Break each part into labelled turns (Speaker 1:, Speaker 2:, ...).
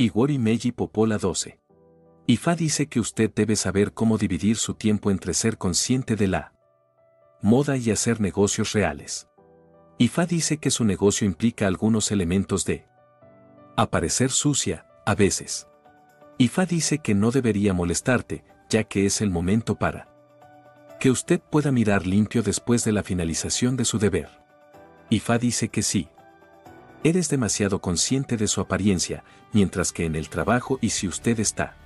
Speaker 1: Igori Meiji Popola 12. IFA dice que usted debe saber cómo dividir su tiempo entre ser consciente de la moda y hacer negocios reales. IFA dice que su negocio implica algunos elementos de aparecer sucia, a veces. IFA dice que no debería molestarte, ya que es el momento para que usted pueda mirar limpio después de la finalización de su deber. IFA dice que sí. Eres demasiado consciente de su apariencia, mientras que en el trabajo y si usted está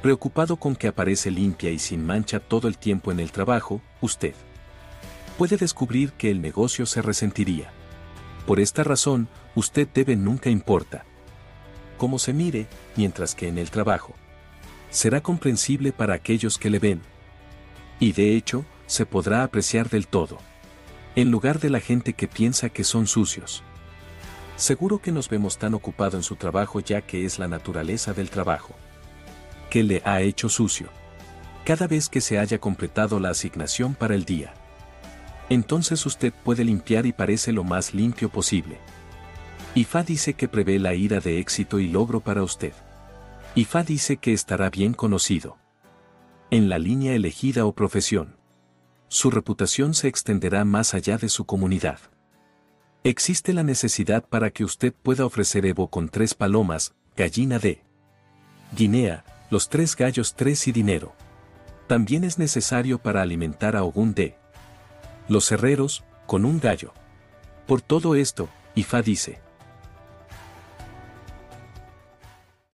Speaker 1: preocupado con que aparece limpia y sin mancha todo el tiempo en el trabajo, usted puede descubrir que el negocio se resentiría. Por esta razón, usted debe nunca importa cómo se mire, mientras que en el trabajo será comprensible para aquellos que le ven. Y de hecho, se podrá apreciar del todo. En lugar de la gente que piensa que son sucios. Seguro que nos vemos tan ocupado en su trabajo ya que es la naturaleza del trabajo. Que le ha hecho sucio. Cada vez que se haya completado la asignación para el día. Entonces usted puede limpiar y parece lo más limpio posible. IFA dice que prevé la ira de éxito y logro para usted. IFA dice que estará bien conocido. En la línea elegida o profesión. Su reputación se extenderá más allá de su comunidad. Existe la necesidad para que usted pueda ofrecer Evo con tres palomas, gallina de Guinea, los tres gallos tres y dinero. También es necesario para alimentar a Ogún de los herreros, con un gallo. Por todo esto, Ifá dice,